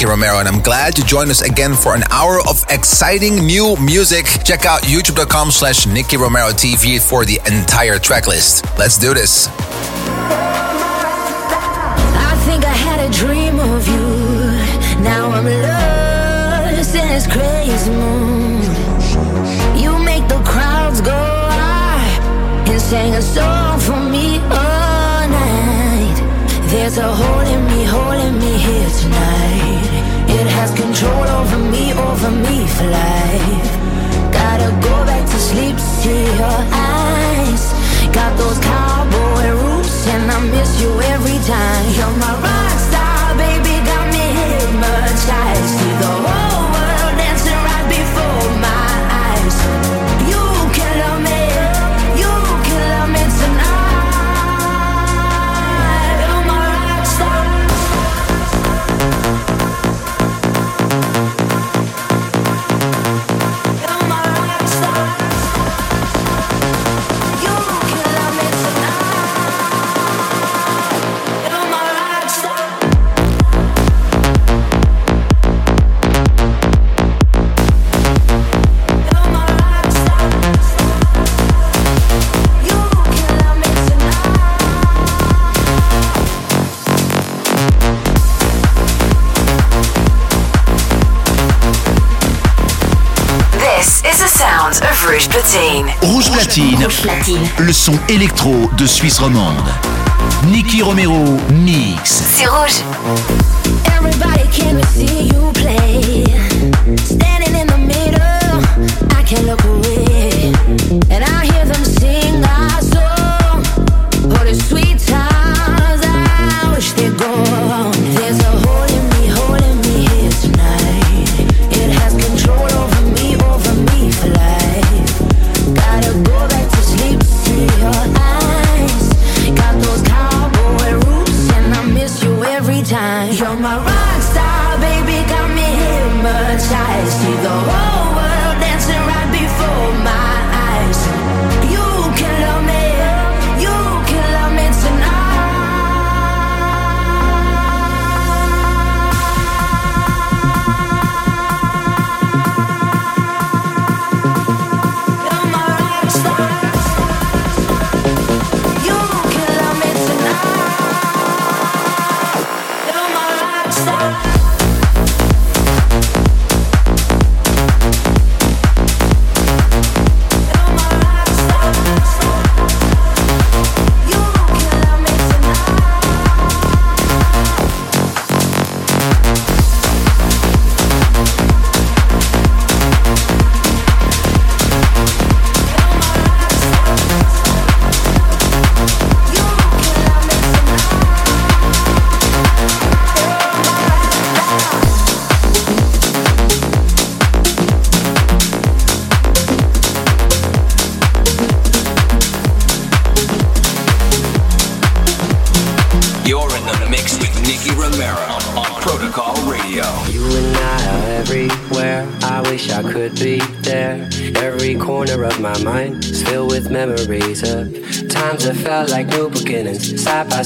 Nicky Romero, and I'm glad to join us again for an hour of exciting new music. Check out youtube.com slash Nicky Romero TV for the entire track list. Let's do this. I think I had a dream of you. Now I'm lost in this crazy. You make the crowds go high and sing a song for me. There's a hole in me, hole in me here tonight. It has control over me, over me for life. Gotta go back to sleep to see your eyes. Got those cowboy roots, and I miss you every time. You're my rock star, baby, got me hypnotized. See the whole Platine. Rouge Platine. Le son électro de Suisse romande. Nicky Romero mix. C'est rouge. Everybody can see you play. on my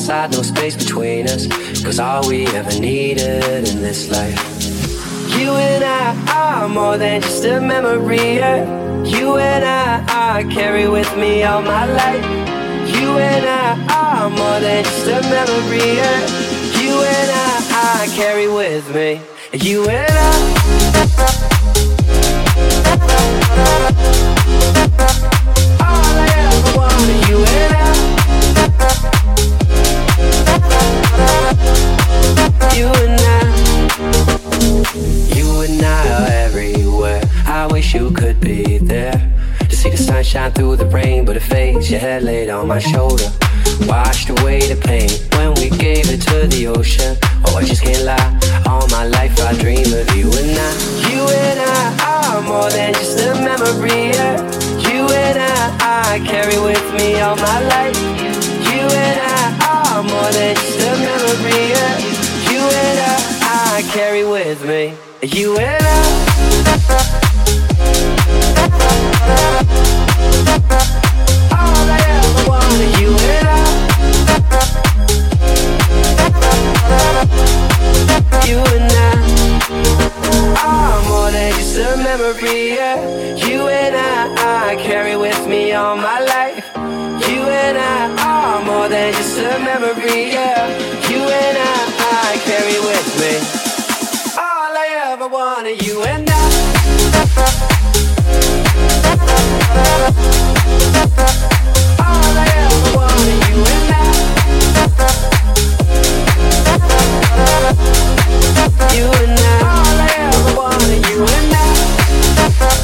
Side no space between us. Cause all we ever needed in this life. You and I are more than just a memory. You and I, I carry with me all my life. You and I are more than just a memory. You and I, I carry with me. You and I. All I ever wanted, you and I. You and I. You and I are everywhere. I wish you could be there. To see the sunshine through the rain, but it fades. Your head laid on my shoulder. Washed away the pain when we gave it to the ocean. Oh, I just can't lie. All my life I dream of you and I. You and I are more than just a memory. You and I, I carry with me all my life. You and I are more than just a memory. Yeah. You and I, I carry with me. You and I. All I ever wanted, you and I. You and I are more than just a memory. Yeah. You and I, I carry with me all my life. You and I are more than just a memory. Yeah. You and I, I carry with me all I ever wanted. You and I. All I ever wanted, you and I. You and I. Ever wanted, you and I.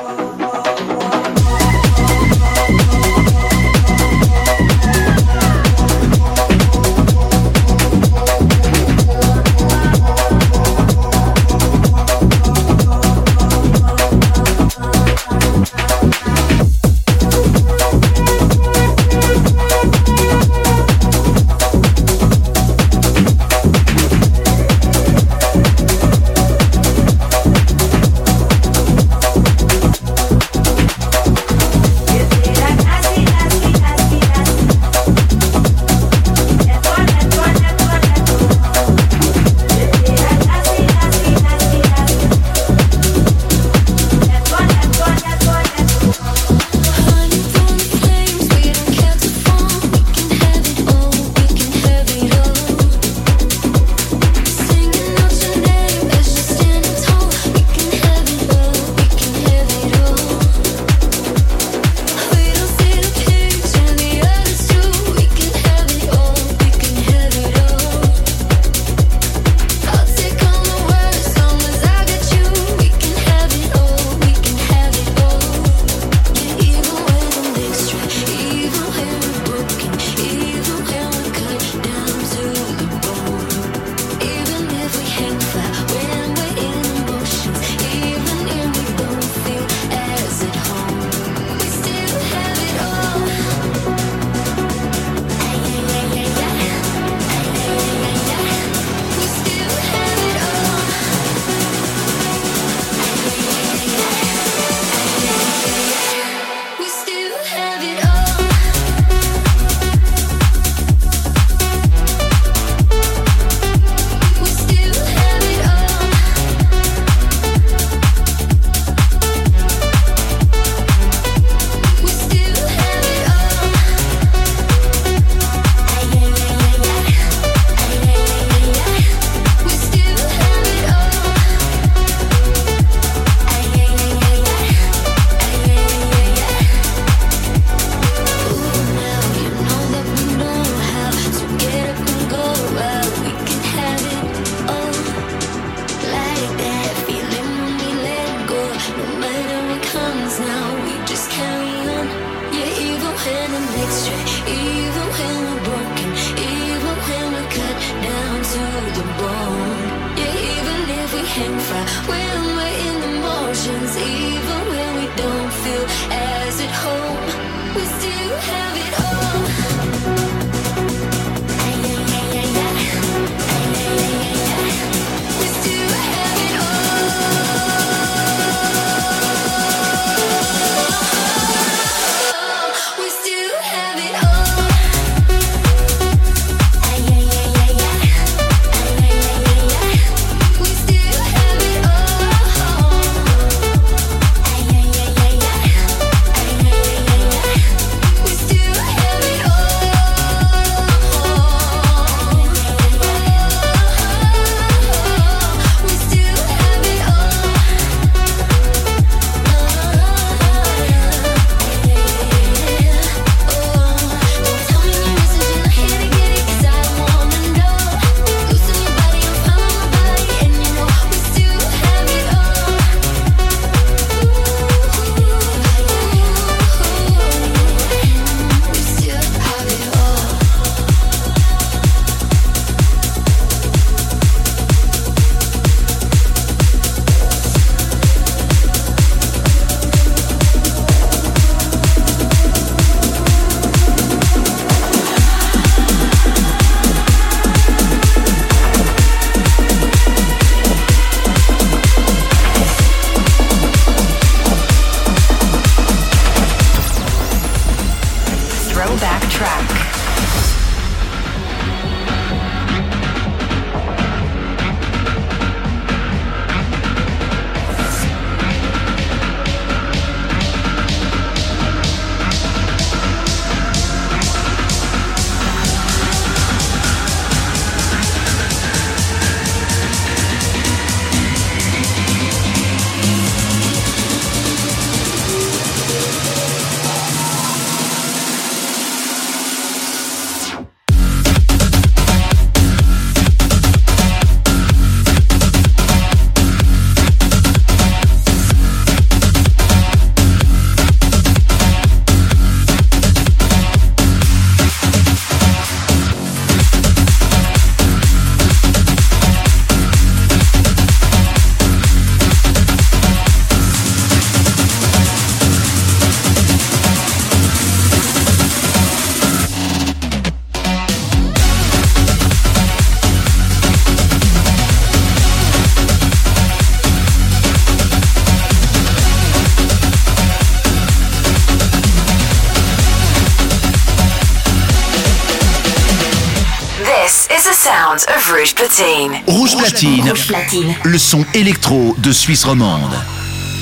Rouge Platine. Rouge Platine. Rouge Platine. Le son électro de Suisse romande.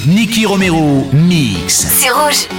Nicky Romero mix. C'est rouge.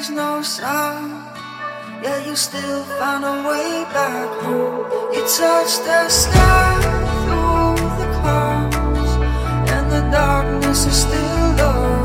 Show me a way back, home. You touch the sky through the clouds, and the darkness is still home.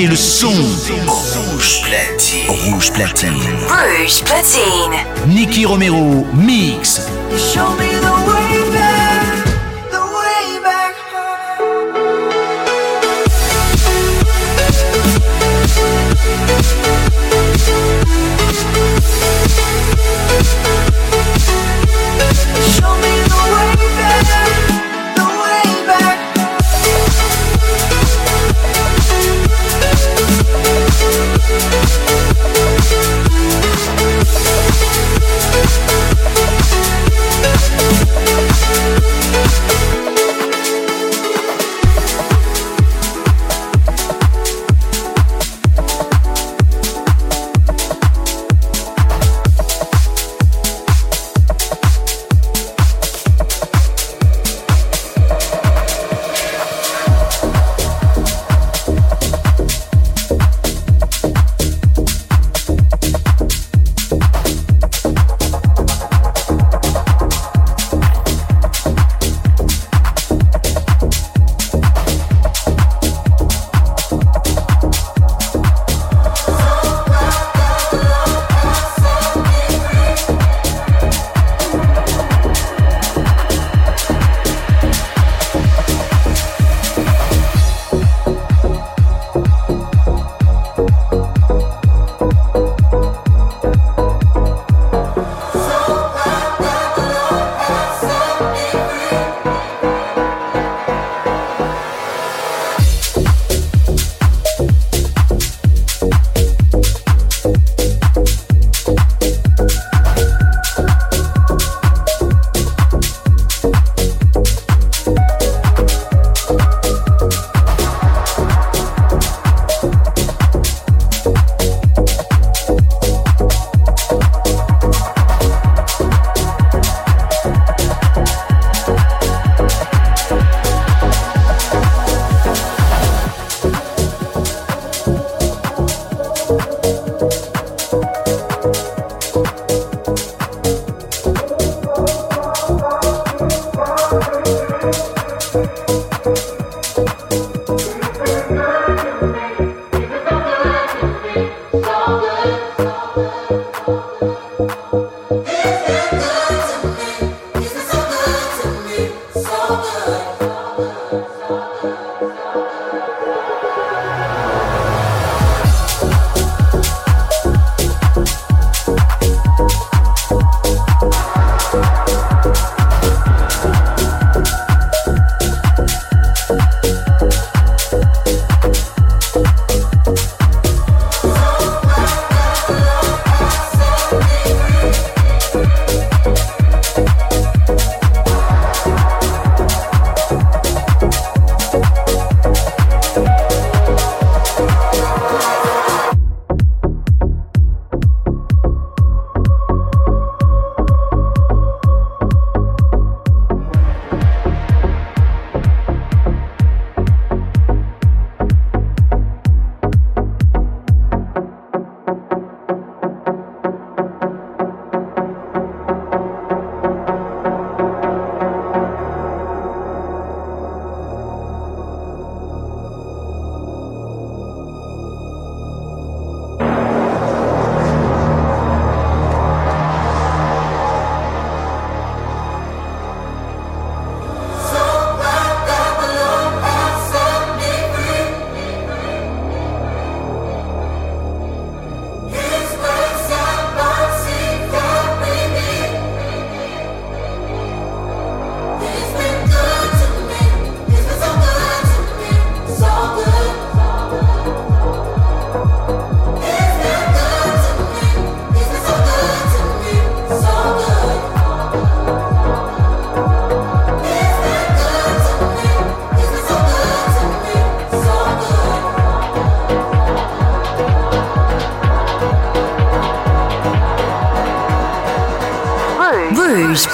Le son. Rouge platine. Rouge platine. Rouge platine. Nicky Romero, mix. Show me the way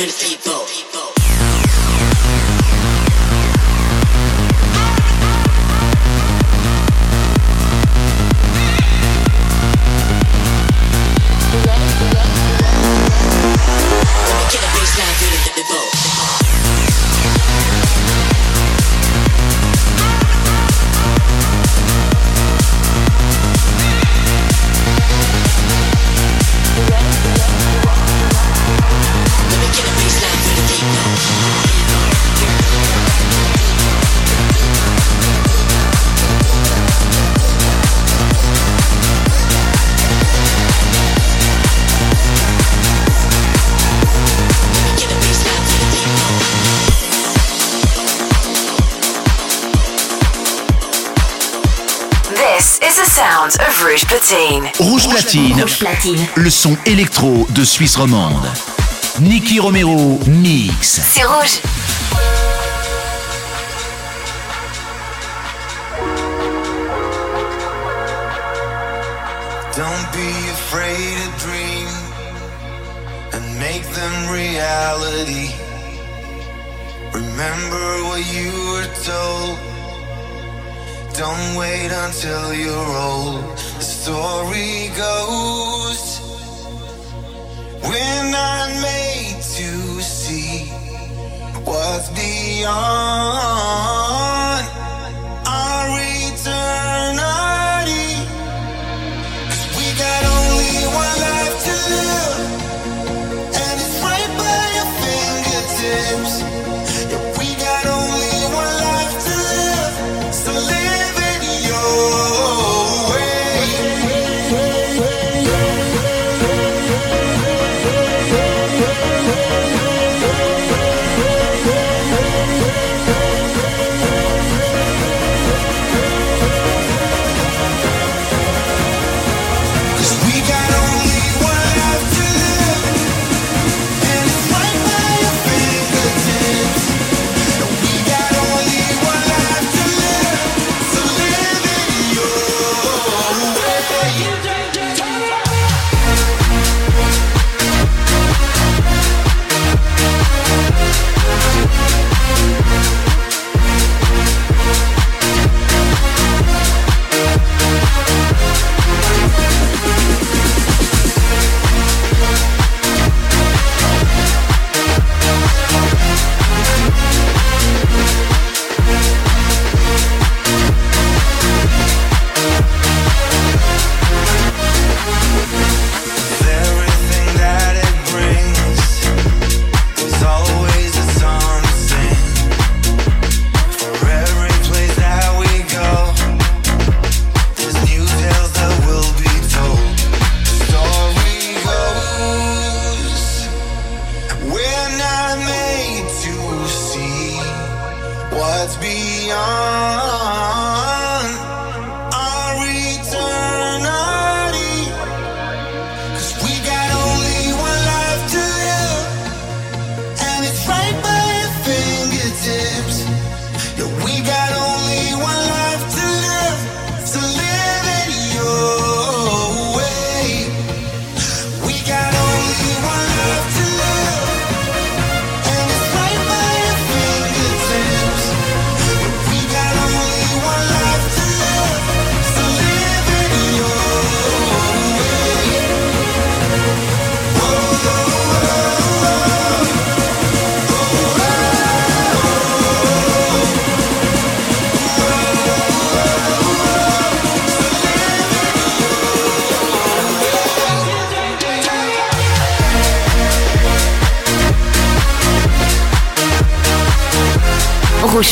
Rouge Platine. Rouge Platine. Rouge Platine. Le son électro de Suisse romande. Nicky Romero mix. C'est rouge. Don't be afraid to dream and make them reality. Remember what you were told. Don't wait until you're old. Story goes we're not made to see what's beyond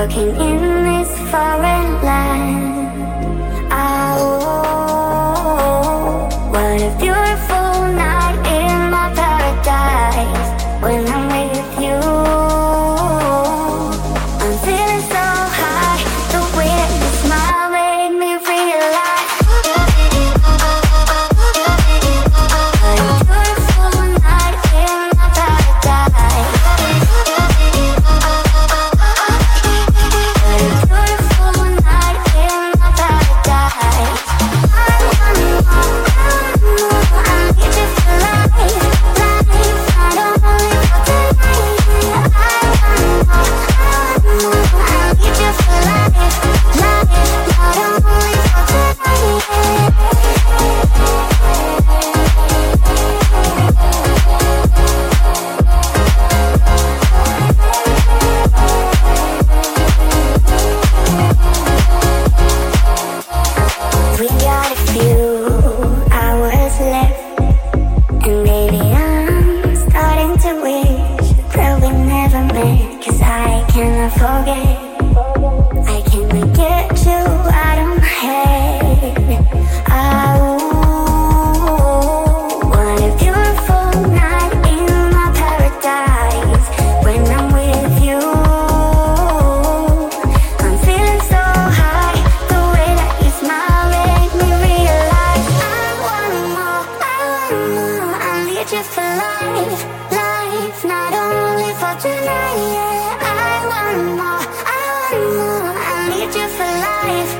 walking in this forest. breathe